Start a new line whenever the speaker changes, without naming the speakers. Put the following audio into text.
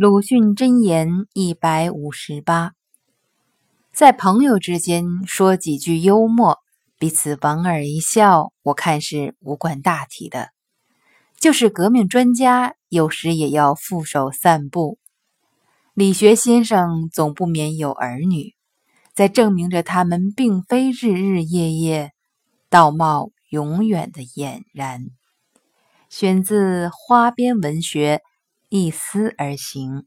鲁迅箴言一百五十八，在朋友之间说几句幽默，彼此莞尔一笑，我看是无关大体的。就是革命专家，有时也要负手散步。理学先生总不免有儿女，在证明着他们并非日日夜夜道貌永远的俨然。选自《花边文学》。一思而行。